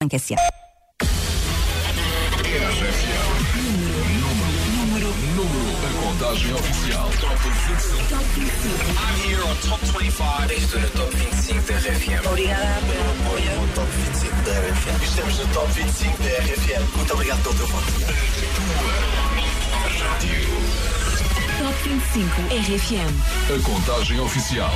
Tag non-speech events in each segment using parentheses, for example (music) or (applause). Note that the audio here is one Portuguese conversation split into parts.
RFM. Número, número, a contagem oficial. Top 25. I'm here on Top 25. Estou no Top 25 da RFM. Obrigada pelo apoio. Top 25 da RFM. Estamos no Top 25 da RFM. Muito obrigado pelo teu voto. Top 25 RFM. A contagem oficial.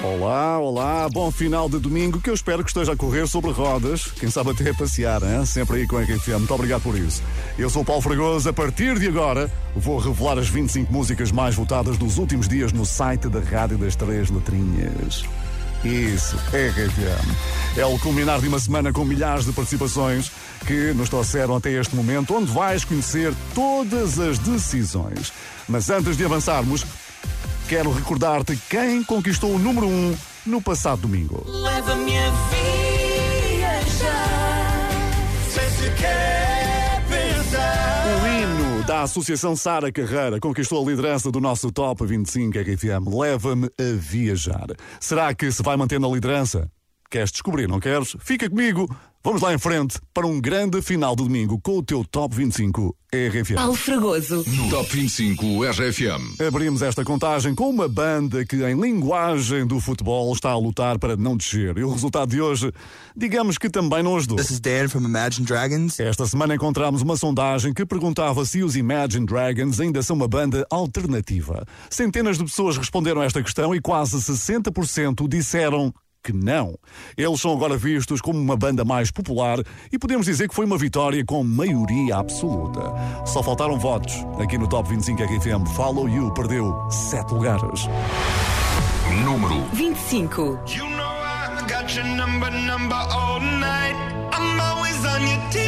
Olá, olá, bom final de domingo que eu espero que esteja a correr sobre rodas, quem sabe até a passear, hein? sempre aí com a RFM. Muito obrigado por isso. Eu sou o Paulo Fragoso, a partir de agora vou revelar as 25 músicas mais votadas dos últimos dias no site da Rádio das Três Letrinhas. Isso, RFM. É o culminar de uma semana com milhares de participações que nos trouxeram até este momento, onde vais conhecer todas as decisões. Mas antes de avançarmos, quero recordar-te quem conquistou o número 1 um no passado domingo. Leva-me a viajar, sem sequer pensar. O hino da Associação Sara Carreira conquistou a liderança do nosso Top 25 RFM. Leva-me a viajar. Será que se vai manter na liderança? Queres descobrir, não queres? Fica comigo. Vamos lá em frente para um grande final de domingo com o teu Top 25 RFM. Paulo Fragoso. No Top 25 RFM. Abrimos esta contagem com uma banda que, em linguagem do futebol, está a lutar para não descer. E o resultado de hoje, digamos que também não ajudou. This is Dan from Imagine Dragons. Esta semana encontramos uma sondagem que perguntava se os Imagine Dragons ainda são uma banda alternativa. Centenas de pessoas responderam a esta questão e quase 60% disseram que não. Eles são agora vistos como uma banda mais popular e podemos dizer que foi uma vitória com maioria absoluta. Só faltaram votos. Aqui no Top 25 RFM, Follow You perdeu 7 lugares. Número 25. You know I got your number, number all night. I'm always on your team,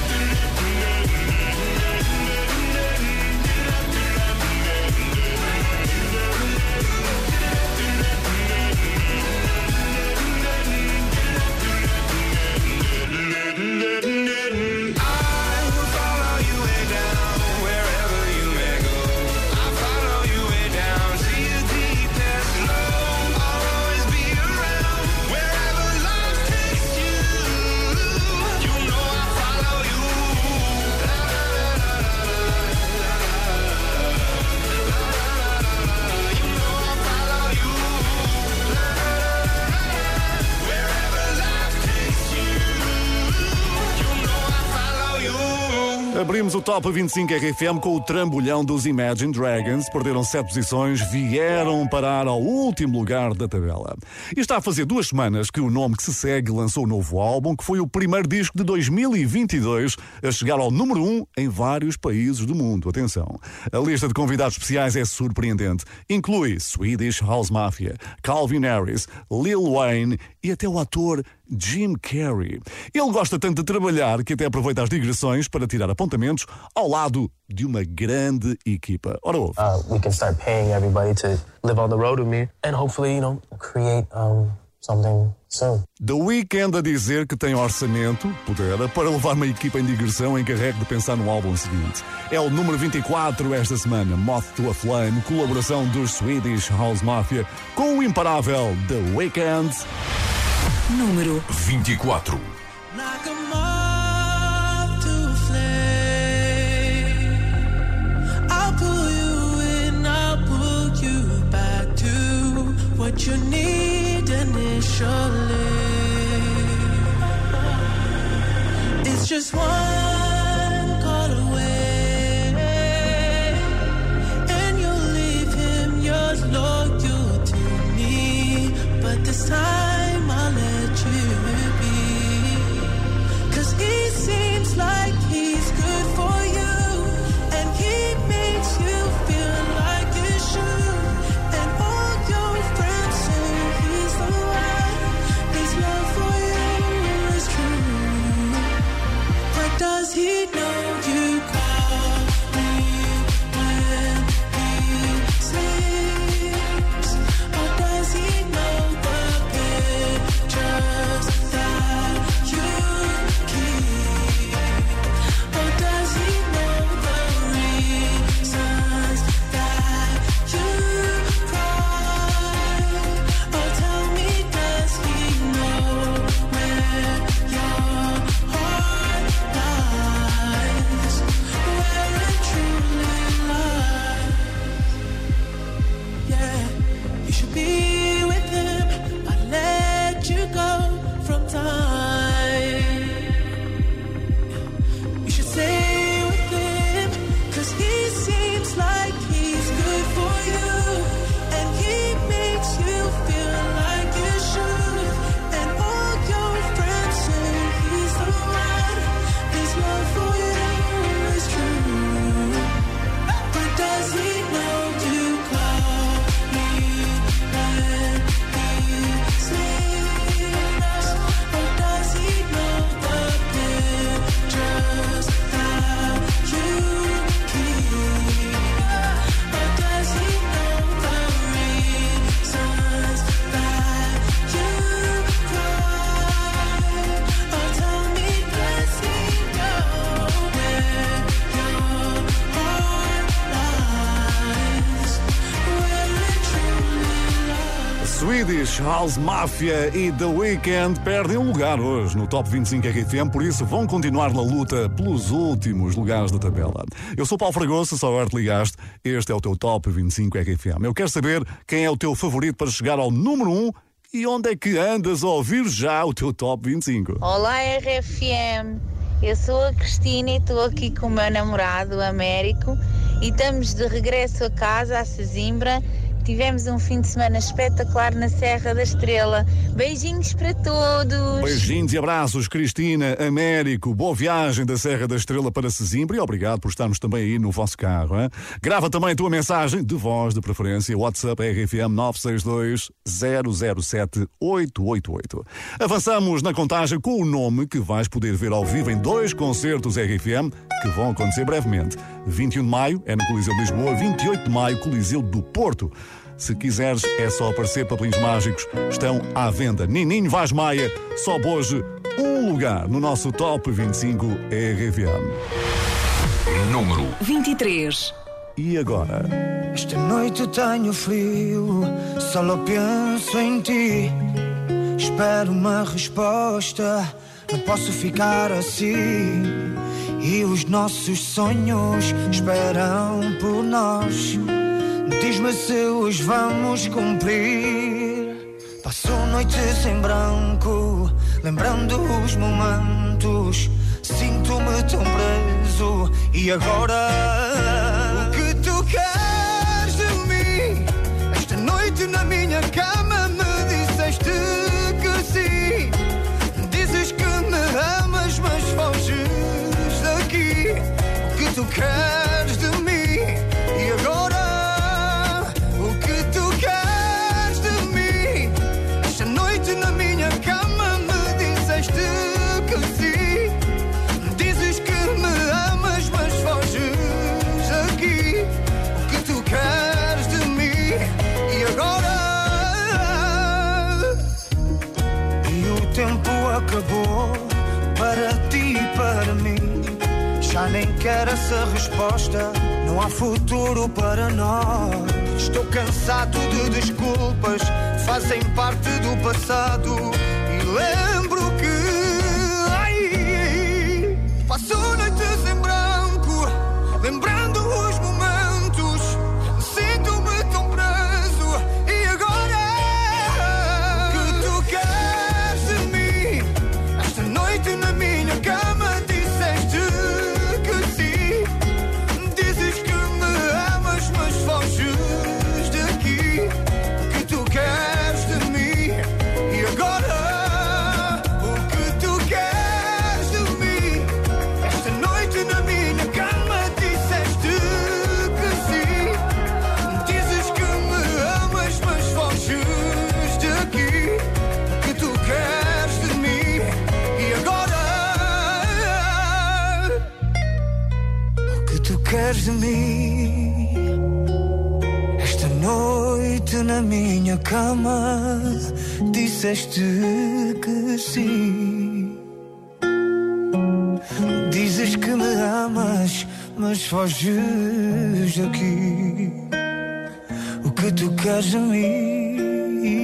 Abrimos o Top 25 RFM com o trambolhão dos Imagine Dragons. Perderam sete posições, vieram parar ao último lugar da tabela. E está a fazer duas semanas que o nome que se segue lançou um novo álbum, que foi o primeiro disco de 2022 a chegar ao número 1 um em vários países do mundo. Atenção, a lista de convidados especiais é surpreendente. Inclui Swedish House Mafia, Calvin Harris, Lil Wayne e até o ator Jim Carrey. Ele gosta tanto de trabalhar que até aproveita as digressões para tirar apontamentos ao lado de uma grande equipa. Ora, ouve. uh, we can start paying everybody to live on the road with me and hopefully, you know, create um, something soon. The Weeknd a dizer que tem orçamento, pudera, para levar uma equipa em digressão encarregue de pensar no álbum seguinte. É o número 24 esta semana, Moth to a Flame, colaboração dos Swedish House Mafia com o imparável The Weeknd. Número 24. House Mafia e The Weeknd perdem um lugar hoje no Top 25 RFM, por isso vão continuar na luta pelos últimos lugares da tabela. Eu sou Paulo Fragoso, só agora te ligaste, este é o teu Top 25 RFM. Eu quero saber quem é o teu favorito para chegar ao número 1 e onde é que andas a ouvir já o teu Top 25. Olá RFM, eu sou a Cristina e estou aqui com o meu namorado, Américo, e estamos de regresso a casa, a Sesimbra. Tivemos um fim de semana espetacular na Serra da Estrela. Beijinhos para todos! Beijinhos e abraços, Cristina, Américo. Boa viagem da Serra da Estrela para Sesimbra e obrigado por estarmos também aí no vosso carro. Hein? Grava também a tua mensagem, de voz de preferência, WhatsApp RFM 962 007 888. Avançamos na contagem com o nome que vais poder ver ao vivo em dois concertos RFM que vão acontecer brevemente. 21 de maio é no Coliseu de Lisboa, 28 de maio, Coliseu do Porto. Se quiseres, é só aparecer papelinhos mágicos. Estão à venda. Nininho Vaz Maia, só hoje um lugar no nosso Top 25 RFM. Número 23. E agora? Esta noite tenho frio, só penso em ti. Espero uma resposta, não posso ficar assim. E os nossos sonhos esperam por nós. Diz-me se os vamos cumprir. Passo noites em branco, lembrando os momentos. Sinto-me tão preso. E agora? Quero essa resposta. Não há futuro para nós. Estou cansado de desculpas, fazem parte do passado. E lembro que ai, passo noites em branco, lembrando disseste que sim. Dizes que me amas, mas foges daqui. O que tu queres de mim?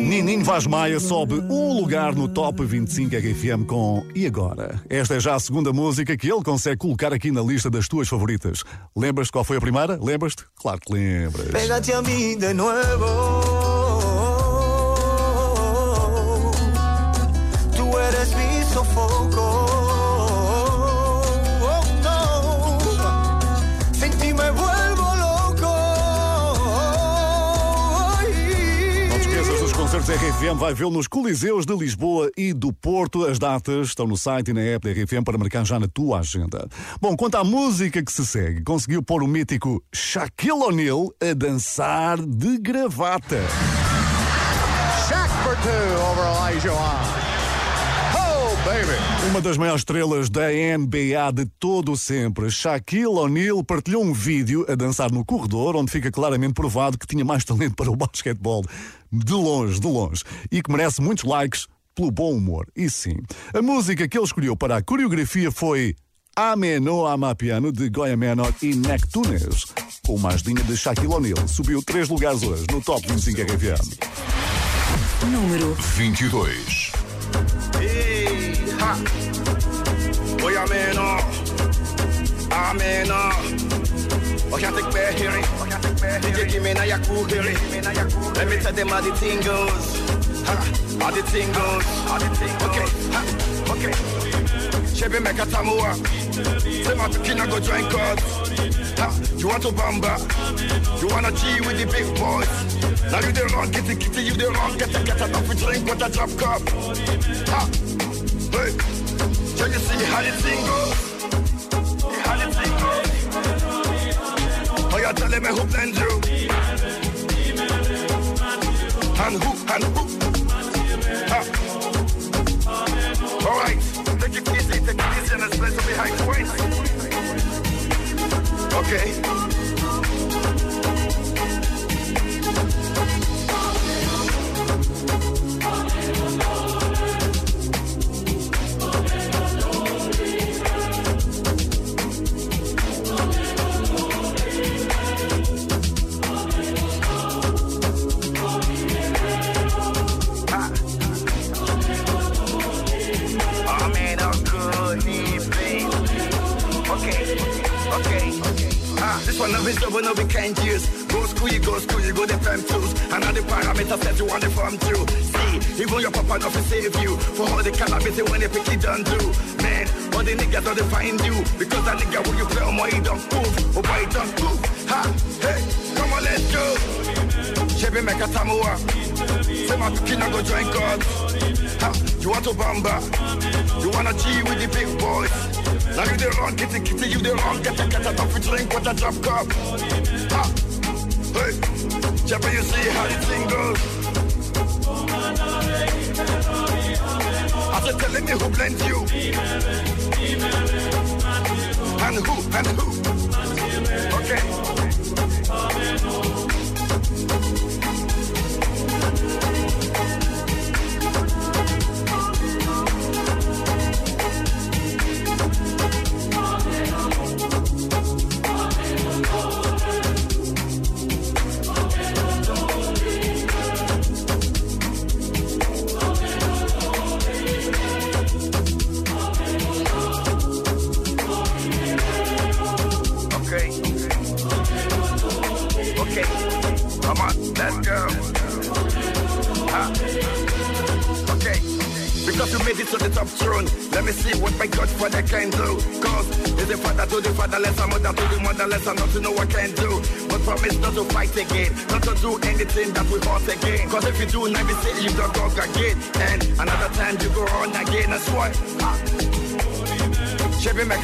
Nininho Vaz Maia sobe um lugar no Top 25 RFM com E Agora? Esta é já a segunda música que ele consegue colocar aqui na lista das tuas favoritas. Lembras-te qual foi a primeira? Lembras-te? Claro que lembras. Pégate a mí de nuevo. Concertos RFM, vai vê-lo nos Coliseus de Lisboa e do Porto. As datas estão no site e na app da RFM para marcar já na tua agenda. Bom, quanto à música que se segue, conseguiu pôr o mítico Shaquille O'Neal a dançar de gravata. Shaq for two over Elijah Wan. Oh. Uma das maiores estrelas da NBA de todo o sempre, Shaquille O'Neal, partilhou um vídeo a dançar no corredor, onde fica claramente provado que tinha mais talento para o basquetebol. De longe, de longe. E que merece muitos likes pelo bom humor. E sim, a música que ele escolheu para a coreografia foi Ameno Amapiano, de Goya Menor e Nectunes. Com uma ajudinha de Shaquille O'Neal. Subiu três lugares hoje no Top 25 RFM. Número 22. Hey, ha. Oi, ameno. Ameno. Och jag fick med here. DJ give me na ya cool here. Let me tell them how the thing goes. Ha. How the thing goes. Okay. Ha. Okay. Chebe meka tamua. Say my tukina go join God. Ha. You want to bamba? You wanna G with the big boys? Now you the wrong, get get it, you the wrong, get it, get a drink with a drop cup. Ha. Hey. Can you see how the thing goes? How the thing goes? You're telling me who you? And who, and who? All right, take it easy, take it easy, and some behind points. Okay. One of is double, no we can't use. Go school, you go school, you go the fam tools. And all the parameters that you want to form through. See, even your papa not to save you. For all the calamity when they pick it done do. Man, all the niggas don't find you. Because that nigga when you play on my don't move. Oh boy, don't move. Ha, hey, come on, let's go. Chebe make a tamua. Say my kina go join God. Ha, you want to bamba? You wanna G with the big boys? Now you the wrong, kitty kitty, you the wrong, get a get a don't drink with a drop cup. Ha, hey, Chebe, you see how the thing goes? After telling me who blends you, and who, and who. Okay, come on, let's go. Ah. Okay. Because you made it to the top throne. Let me see what my Godfather can do. Cause it's the father to the fatherless, a mother to the motherless, and not to know what can do. But promise not to fight again, not to do anything that will hurt again. Cause if you do, now you say you don't go again. And another time you go on again, that's why. Ah. Chevy make.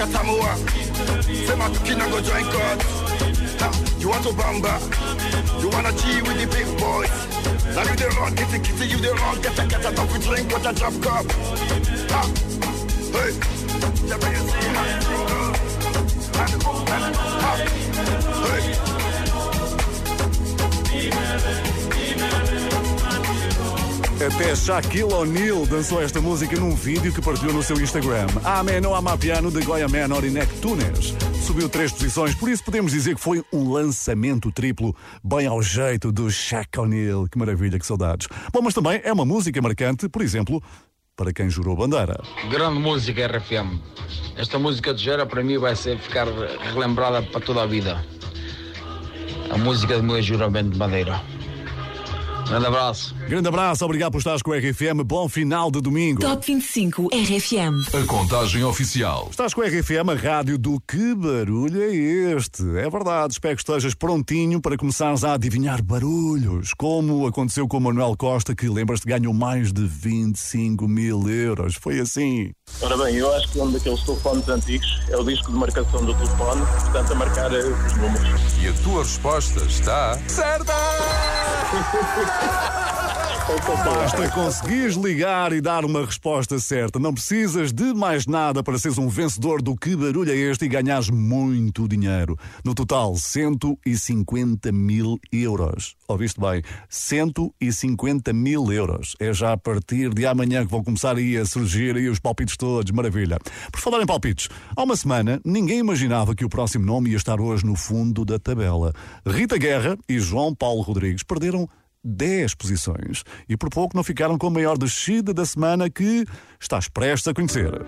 Say my kina go join God. You want to bamba? You wanna G with the big boys? Now you the wrong, the kitty, you the wrong, get a get a coffee drink with a drop cup. Hey, never you see. Até Shaquille O'Neal dançou esta música num vídeo que partilhou no seu Instagram. Amé no ama piano de Goya Man Orinek Tunes. Subiu três posições, por isso podemos dizer que foi um lançamento triplo, bem ao jeito do Shaq O'Neal. Que maravilha, que saudades. Bom, mas também é uma música marcante, por exemplo, para quem jurou bandeira. Grande música RFM. Esta música de Gera para mim vai ser ficar relembrada para toda a vida. A música do meu juramento de madeira. Grande abraço. Grande abraço, obrigado por estares com o RFM. Bom final de domingo. Top 25 RFM. A contagem oficial. Estás com a RFM, a rádio do Que Barulho é Este? É verdade, espero que estejas prontinho para começares a adivinhar barulhos, como aconteceu com o Manuel Costa, que lembras-te ganhou mais de 25 mil euros. Foi assim. Ora bem, eu acho que um daqueles telefones antigos é o disco de marcação do telefone, portanto a marcar eh, os números. E a tua resposta está certa! (laughs) Basta conseguires ligar e dar uma resposta certa. Não precisas de mais nada para seres um vencedor do Que Barulho é Este e ganhares muito dinheiro. No total, 150 mil euros. Ouviste bem? 150 mil euros. É já a partir de amanhã que vão começar aí a surgir aí os palpites todos. Maravilha. Por falar em palpites, há uma semana ninguém imaginava que o próximo nome ia estar hoje no fundo da tabela. Rita Guerra e João Paulo Rodrigues perderam 10 posições e por pouco não ficaram com a maior descida da semana que estás prestes a conhecer.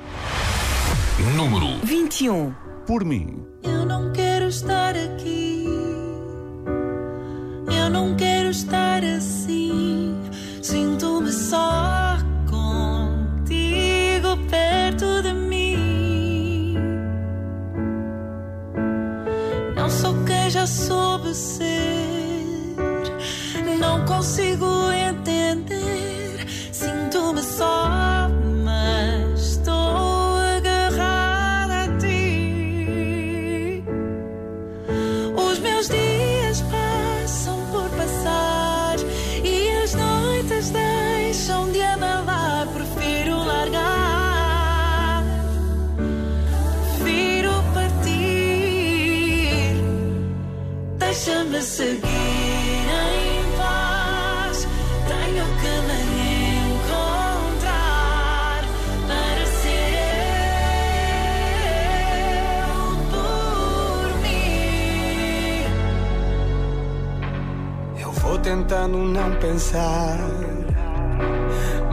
Número 21. Por mim. Eu não quero estar aqui. Eu não quero estar assim. Sinto-me só contigo perto de mim. Não sou quem já soube ser. Consigo tentando não pensar,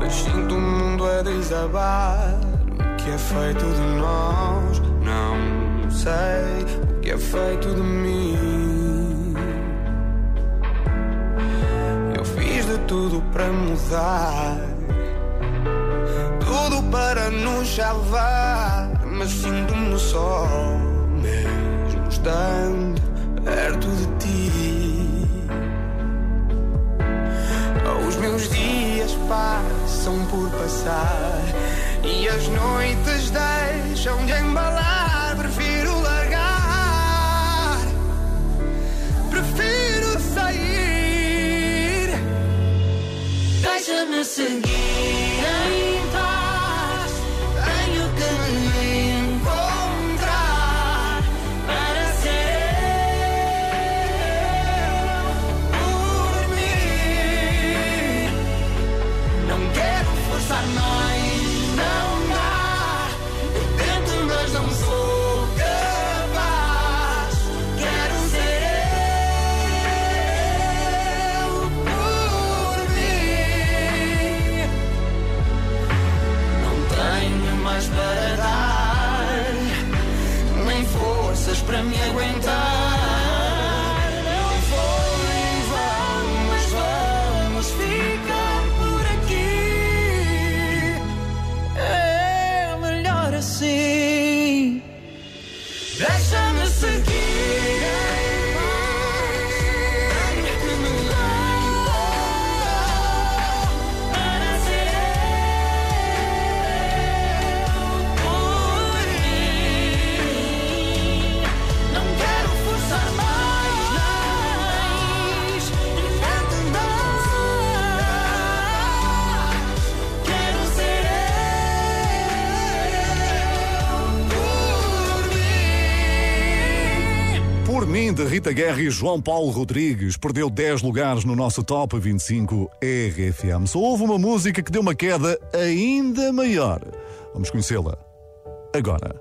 mas sinto o mundo a desabar. O que é feito de nós? Não sei o que é feito de mim. Eu fiz de tudo para mudar, tudo para nos salvar, mas sinto-me só, mesmo estando passam por passar e as noites deixam de embalar. Prefiro largar, prefiro sair. Deixa-me seguir Rita Guerra e João Paulo Rodrigues, perdeu 10 lugares no nosso Top 25 RFM. Só houve uma música que deu uma queda ainda maior. Vamos conhecê-la agora.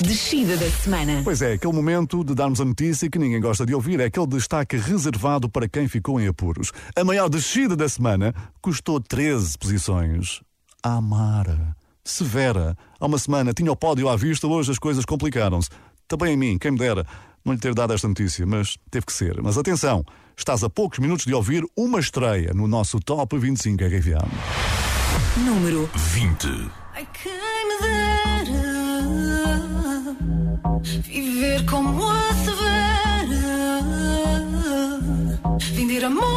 Descida da semana. Pois é, aquele momento de darmos a notícia que ninguém gosta de ouvir, é aquele destaque reservado para quem ficou em apuros. A maior descida da semana custou 13 posições. Amara. Severa. Há uma semana tinha o pódio à vista, hoje as coisas complicaram-se. Também a mim, quem me dera não lhe ter dado esta notícia, mas teve que ser. Mas atenção, estás a poucos minutos de ouvir uma estreia no nosso Top 25 RFM. Número 20. Ai, quem me dera viver como a Severa, vender amor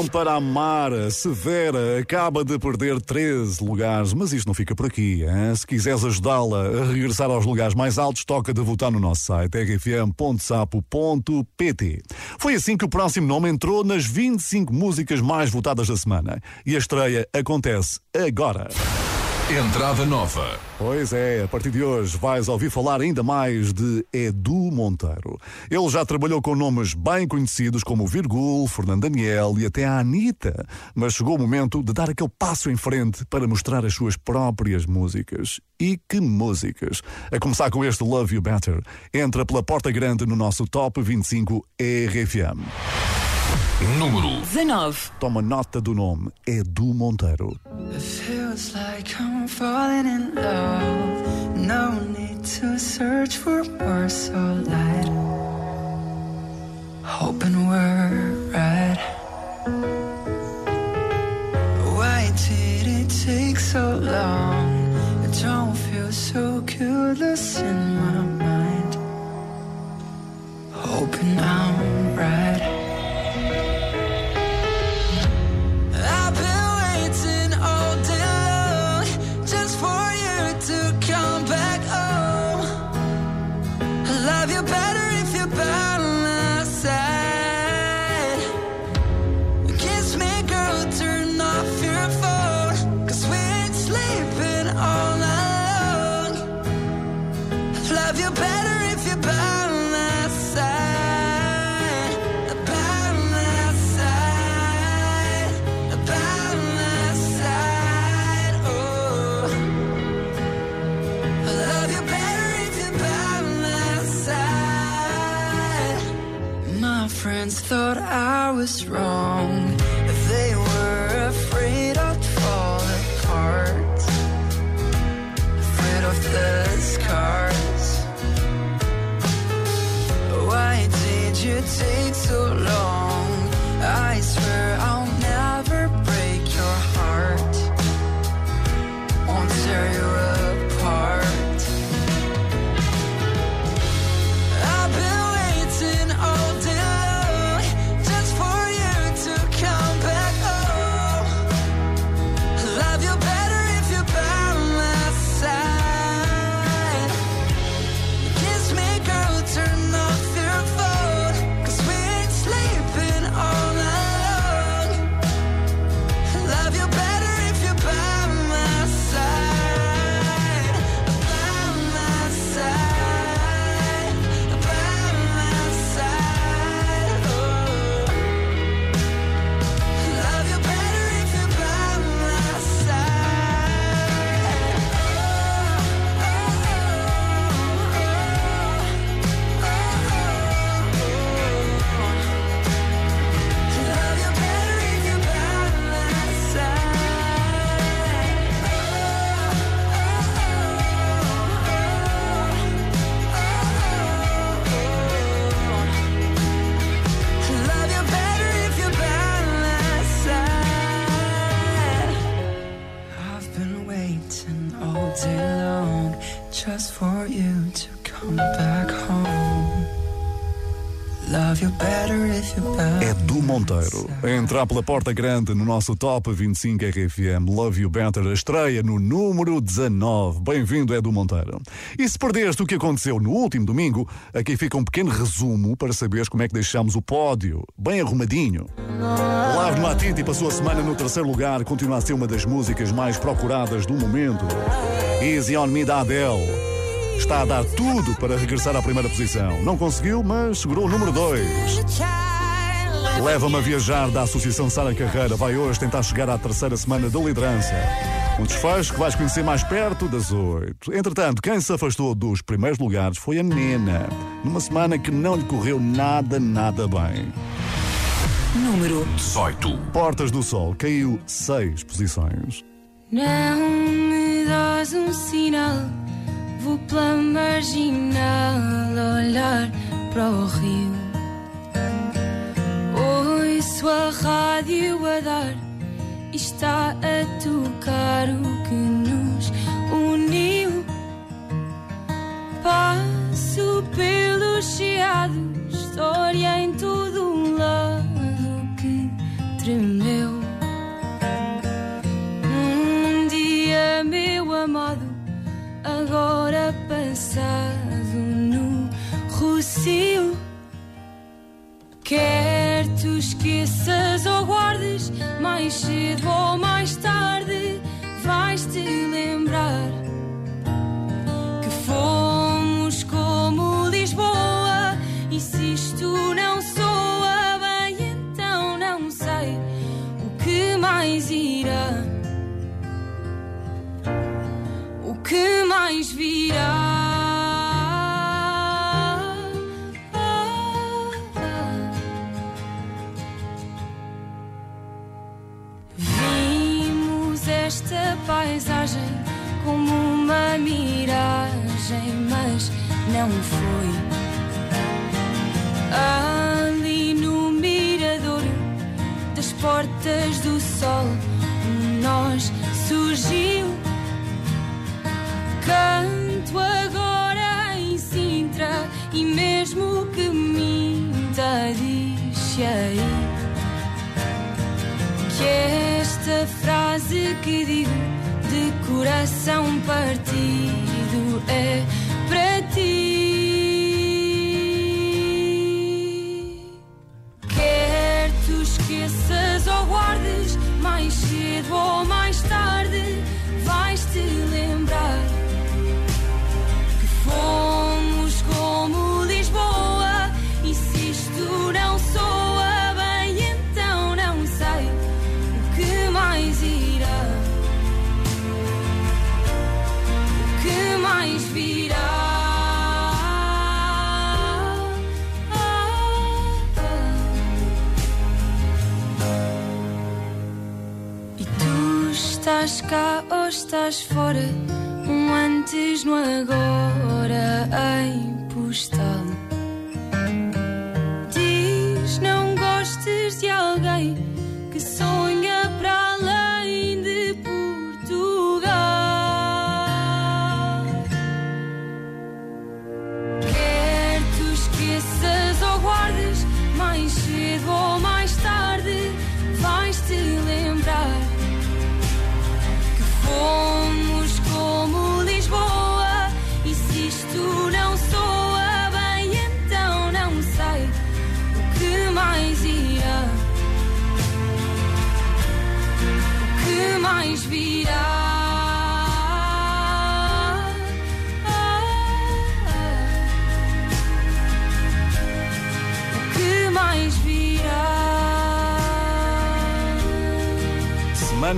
trambolhão para amar. Severa acaba de perder 13 lugares, mas isto não fica por aqui. hein? Se quiseres ajudá-la a regressar aos lugares mais altos, toca de votar no nosso site rfm.sapo.pt. Foi assim que o próximo nome entrou nas 25 músicas mais votadas da semana. E a estreia acontece agora. Entrada nova. Pois é, a partir de hoje vais ouvir falar ainda mais de Edu Monteiro. Ele já trabalhou com nomes bem conhecidos como Virgul, Fernando Daniel e até a Anitta, mas chegou o momento de dar aquele passo em frente para mostrar as suas próprias músicas. E que músicas! A começar com este Love You Better. Entra pela porta grande no nosso Top 25 RFM. Número 19. Toma nota do nome, Edu Monteiro. It feels like I'm falling in love. No need to search for words so light. Hoping we're right. Why did it take so long? It don't feel so careless in entrar pela porta grande no nosso Top 25 RFM Love You Better, a estreia no número 19. Bem-vindo, Edu Monteiro. E se perdeste o que aconteceu no último domingo, aqui fica um pequeno resumo para saberes como é que deixamos o pódio. Bem arrumadinho. Live no Atiti passou a semana no terceiro lugar, continua a ser uma das músicas mais procuradas do momento. Easy on Me da Adele. Está a dar tudo para regressar à primeira posição. Não conseguiu, mas segurou o número 2. Leva-me a viajar da Associação Sara Carreira. Vai hoje tentar chegar à terceira semana de liderança. Um desfecho que vais conhecer mais perto das oito. Entretanto, quem se afastou dos primeiros lugares foi a Nena. Numa semana que não lhe correu nada, nada bem. Número 18. Portas do Sol caiu seis posições. Não me dás um sinal, vou pela marginal olhar para o rio. Ouço a rádio a dar e está a tocar o que nos uniu. Passo pelos chiados, história em todo mais cedo ou coração partido é para ti. Quer tu esqueças ou guardes, mais cedo ou mais estás fora, um antes no agora. Ai,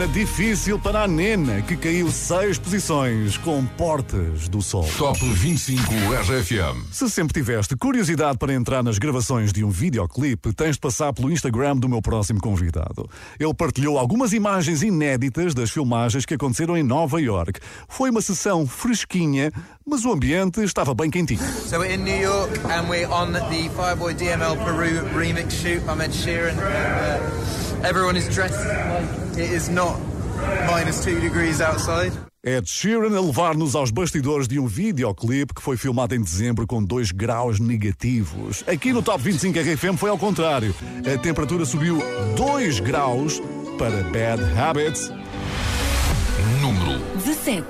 semana difícil para a Nena, que caiu seis posições com Portas do Sol. Top 25 RFM. Se sempre tiveste curiosidade para entrar nas gravações de um videoclipe, tens de passar pelo Instagram do meu próximo convidado. Ele partilhou algumas imagens inéditas das filmagens que aconteceram em Nova York. Foi uma sessão fresquinha, mas o ambiente estava bem quentinho. So we're in New York and we're on the Fireboy DML Peru remix shoot. I'm Ed Sheeran. estão uh, everyone is dressed like It is not minus two degrees outside. Ed Sheeran a levar-nos aos bastidores de um videoclipe que foi filmado em dezembro com 2 graus negativos. Aqui no Top 25 RFM foi ao contrário. A temperatura subiu 2 graus para Bad Habits. Número 17.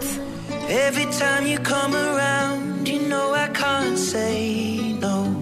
Every time you come around, you know I can't say no.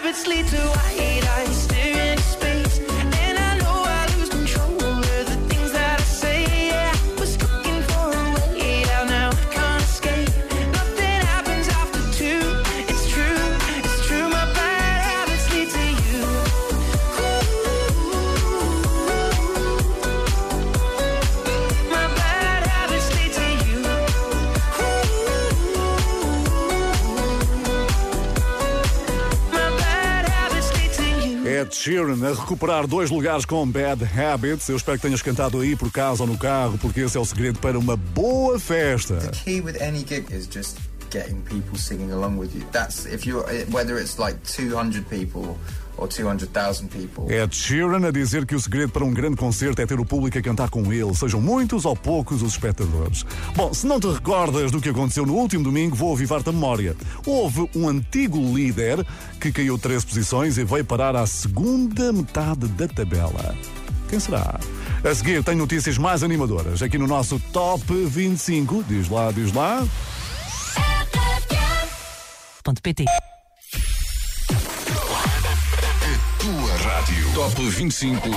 lavishly to white eyes. Sheeran a recuperar dois lugares com Bad Habits. Eu espero que tenhas cantado aí por casa ou no carro, porque esse é o segredo para uma boa festa. The key with any gig is just getting people singing along with you. That's if you whether it's like 200 people or 200,000 people. Ed Sheeran a dizer que o segredo para um grande concerto é ter o público a cantar com ele, sejam muitos ou poucos os espectadores. Bom, se não te recordas do que aconteceu no último domingo, vou avivar-te a memória. Houve um antigo líder que caiu 13 posições e veio parar à segunda metade da tabela. Quem será? A seguir, tem notícias mais animadoras aqui no nosso Top 25. Diz lá, diz lá. .pt rádio. Top 25.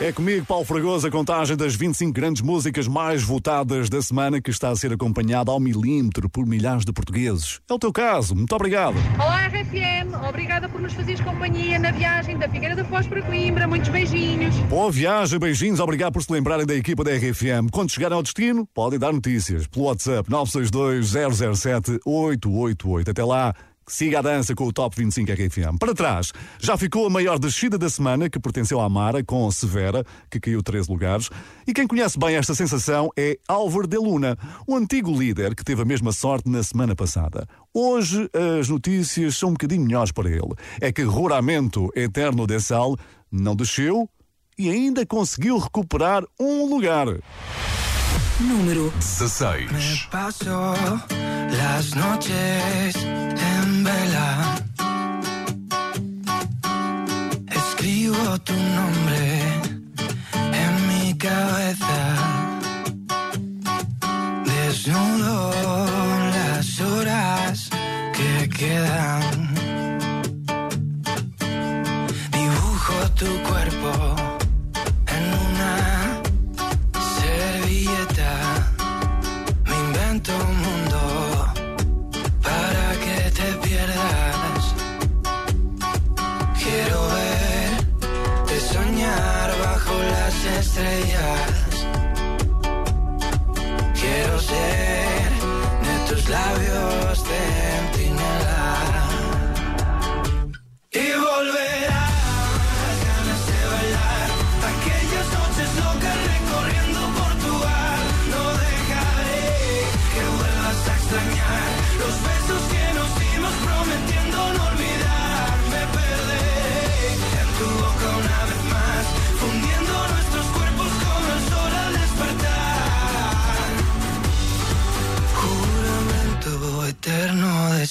É comigo, Paulo Fragoso, a contagem das 25 grandes músicas mais votadas da semana que está a ser acompanhada ao milímetro por milhares de portugueses. É o teu caso. Muito obrigado. Olá RFM, obrigada por nos fazeres companhia na viagem da Figueira da Foz para Coimbra. Muitos beijinhos. Boa viagem, beijinhos, obrigado por se lembrarem da equipa da RFM. Quando chegarem ao destino, podem dar notícias pelo WhatsApp 962 007 888. Até lá. Siga a dança com o Top 25 RFM. Para trás, já ficou a maior descida da semana, que pertenceu à Mara, com Severa, que caiu 13 lugares. E quem conhece bem esta sensação é Álvaro de Luna, o antigo líder que teve a mesma sorte na semana passada. Hoje as notícias são um bocadinho melhores para ele. É que Ruramento Eterno de Sal não desceu e ainda conseguiu recuperar um lugar. Número 16. Me paso las noches Escribo tu nombre en mi cabeza. Desnudo las horas que quedan. Dibujo tu cuerpo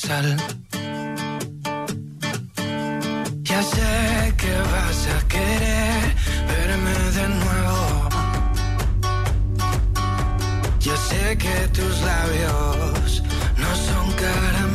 Ya sé que vas a querer verme de nuevo. Ya sé que tus labios no son caramelo.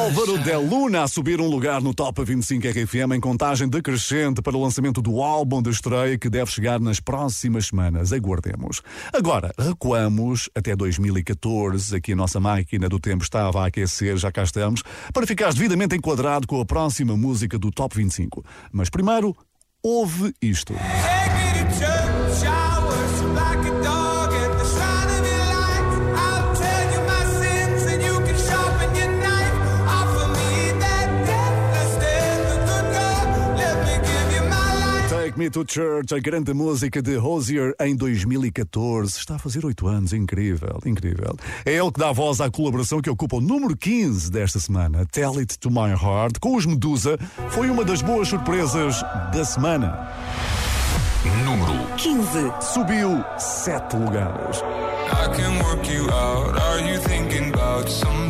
Álvaro De Luna a subir um lugar no Top 25 RFM em contagem decrescente para o lançamento do álbum de estreia que deve chegar nas próximas semanas. Aguardemos. Agora, recuamos até 2014. Aqui a nossa máquina do tempo estava a aquecer, já cá estamos, para ficar devidamente enquadrado com a próxima música do Top 25. Mas primeiro, ouve isto. Take Me to Church, a grande música de Hosier em 2014. Está a fazer oito anos, incrível, incrível. É ele que dá voz à colaboração que ocupa o número 15 desta semana. Tell It to My Heart, com os Medusa, foi uma das boas surpresas da semana. Número 15. Subiu sete lugares. I can work you out. Are you thinking about something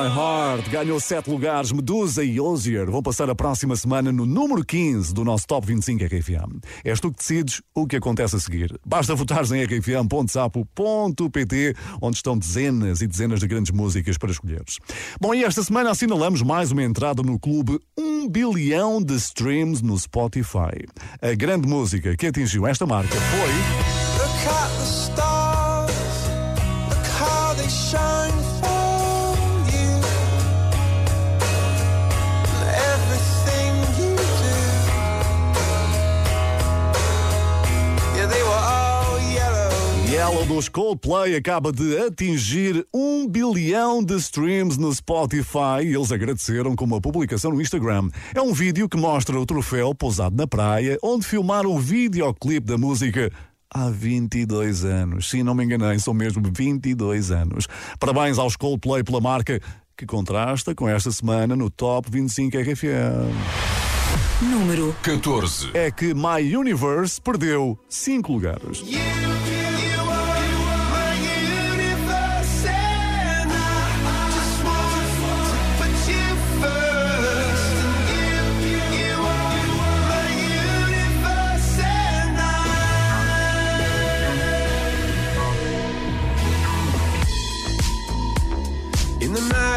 My Heart ganhou sete lugares. Medusa e Ozier vão passar a próxima semana no número 15 do nosso Top 25 RFM. És tu que decides o que acontece a seguir. Basta votares em rfm.sapo.pt, onde estão dezenas e dezenas de grandes músicas para escolheres. Bom, e esta semana assinalamos mais uma entrada no clube 1 bilhão de streams no Spotify. A grande música que atingiu esta marca foi. Yellow dos Coldplay acaba de atingir um bilhão de streams no Spotify e eles agradeceram com uma publicação no Instagram. É um vídeo que mostra o troféu pousado na praia, onde filmaram o videoclipe da música há 22 anos. Sim, não me enganei, são mesmo 22 anos. Parabéns aos Coldplay pela marca que contrasta com esta semana no Top 25 RFM. Número 14. É que My Universe perdeu 5 lugares.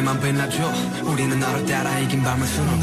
밝게만 빛나줘. 우리는 너를 따라 이긴 밤을 수놓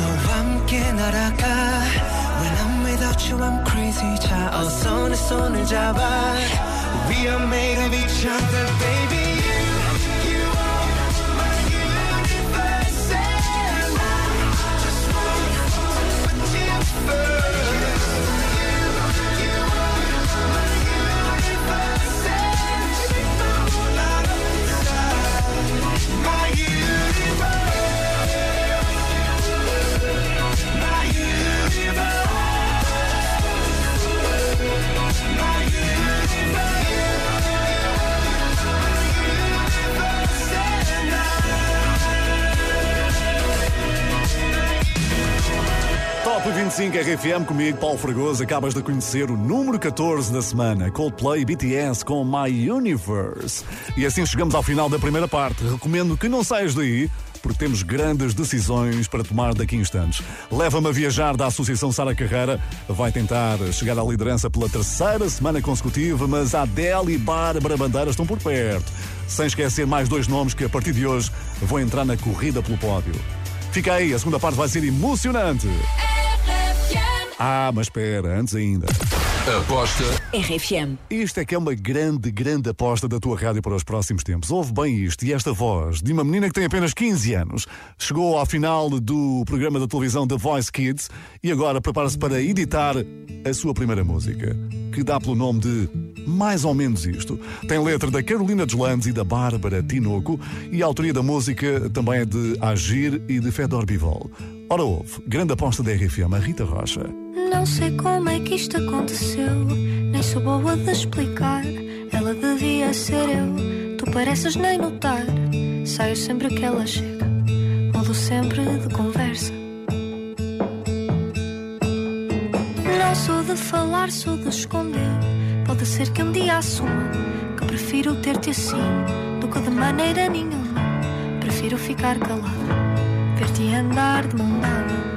25 RFM comigo, Paulo Fragoso. Acabas de conhecer o número 14 da semana. Coldplay BTS com My Universe. E assim chegamos ao final da primeira parte. Recomendo que não saias daí, porque temos grandes decisões para tomar daqui a instantes. Leva-me a viajar da Associação Sara Carreira. Vai tentar chegar à liderança pela terceira semana consecutiva, mas Adele e Bárbara Bandeira estão por perto. Sem esquecer mais dois nomes que a partir de hoje vão entrar na corrida pelo pódio. Fica aí, a segunda parte vai ser emocionante. Ah, mas espera, antes ainda. Aposta RFM. Isto é que é uma grande, grande aposta da tua rádio para os próximos tempos. Ouve bem isto e esta voz de uma menina que tem apenas 15 anos. Chegou ao final do programa da televisão The Voice Kids e agora prepara-se para editar a sua primeira música, que dá pelo nome de Mais ou Menos Isto. Tem letra da Carolina Deslandes e da Bárbara Tinoco e a autoria da música também é de Agir e de Fedor Bivol. Ora ouve, grande aposta da RFM, a Rita Rocha. Não sei como é que isto aconteceu, nem sou boa de explicar. Ela devia ser eu, tu pareces nem notar. Saio sempre que ela chega, mudo sempre de conversa. Não sou de falar, sou de esconder. Pode ser que um dia assuma que prefiro ter-te assim do que de maneira nenhuma. Prefiro ficar calada, ver-te andar de mão dada.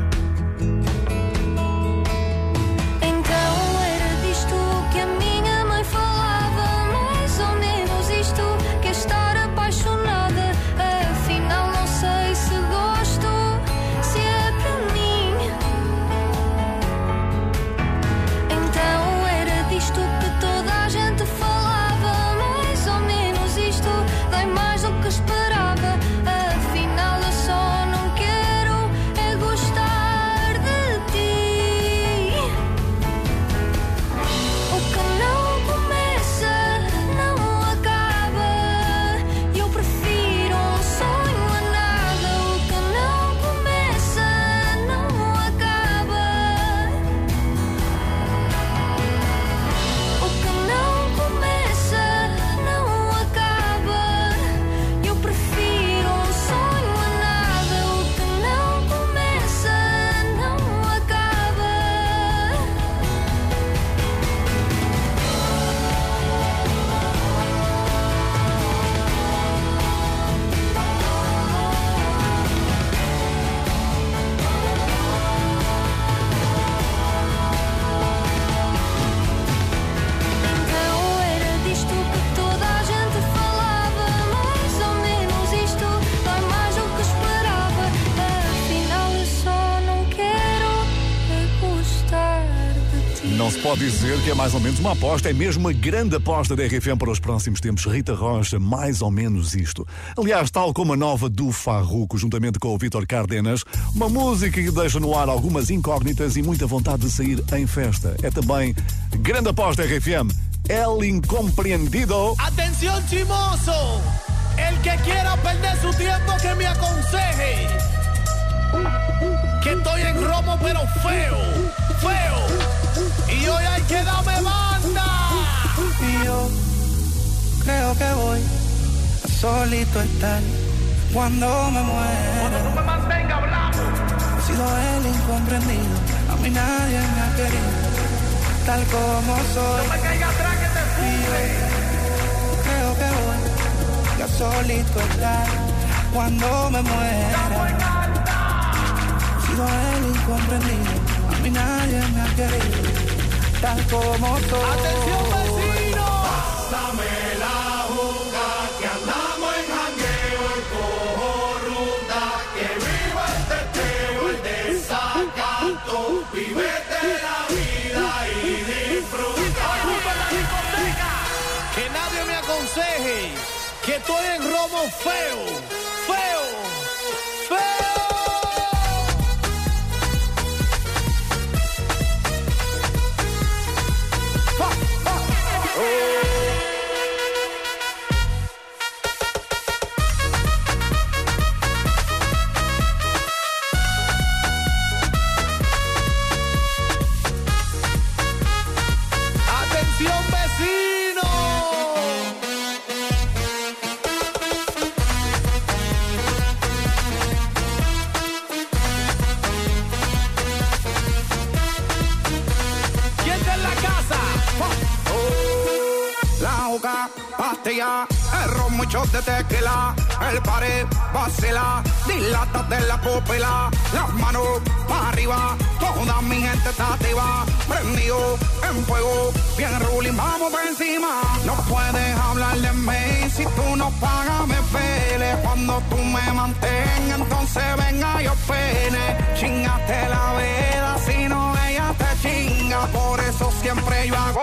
Dizer que é mais ou menos uma aposta, é mesmo uma grande aposta da RFM para os próximos tempos. Rita Rocha, mais ou menos isto. Aliás, tal como a nova do Farruco, juntamente com o Vítor Cardenas, uma música que deixa no ar algumas incógnitas e muita vontade de sair em festa. É também grande aposta RFM. El Incompreendido. Atención chimoso, el que quiera perder su tiempo que me aconseje. Que estoy en romo pero feo, feo. Y hoy hay que darme banda. Y yo creo que voy a solito estar cuando me muera. Cuando tú me mantengas hablando. He sido el incomprendido, a mí nadie me ha querido, tal como soy. No me caiga atrás que te yo creo que voy a solito estar cuando me muera. He sido el incomprendido, a mí nadie me ha querido, tal como soy. Atención vecino. Pásame la juca que andamos en jangueo y cojo ruta que viva el teteo, el desacato, vivete la vida y disfruta. Ocupa la discoteca. Que nadie me aconseje que estoy en romo feo, feo, dilata de la pupila, las manos para arriba, toda mi gente está activa, prendido en fuego, bien ruling, vamos por encima. No puedes hablar de mí si tú no pagas, me pele, cuando tú me mantengas, entonces venga yo pene, chingate la vela, si no ella te chinga, por eso siempre yo hago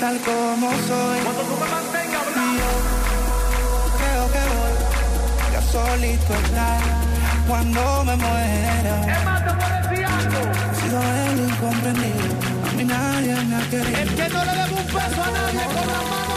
tal como soy. Y yo creo que voy a solito estar cuando me muera. He sido el incomprendido, a mí nadie me ha querido. El que no le debe un peso a nadie con la mano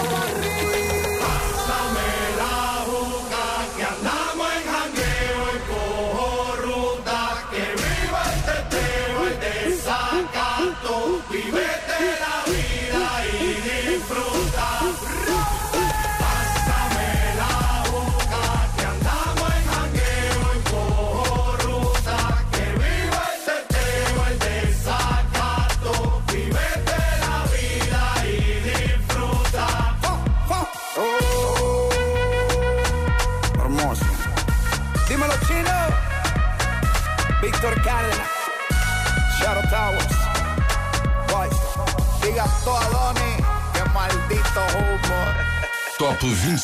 Top 20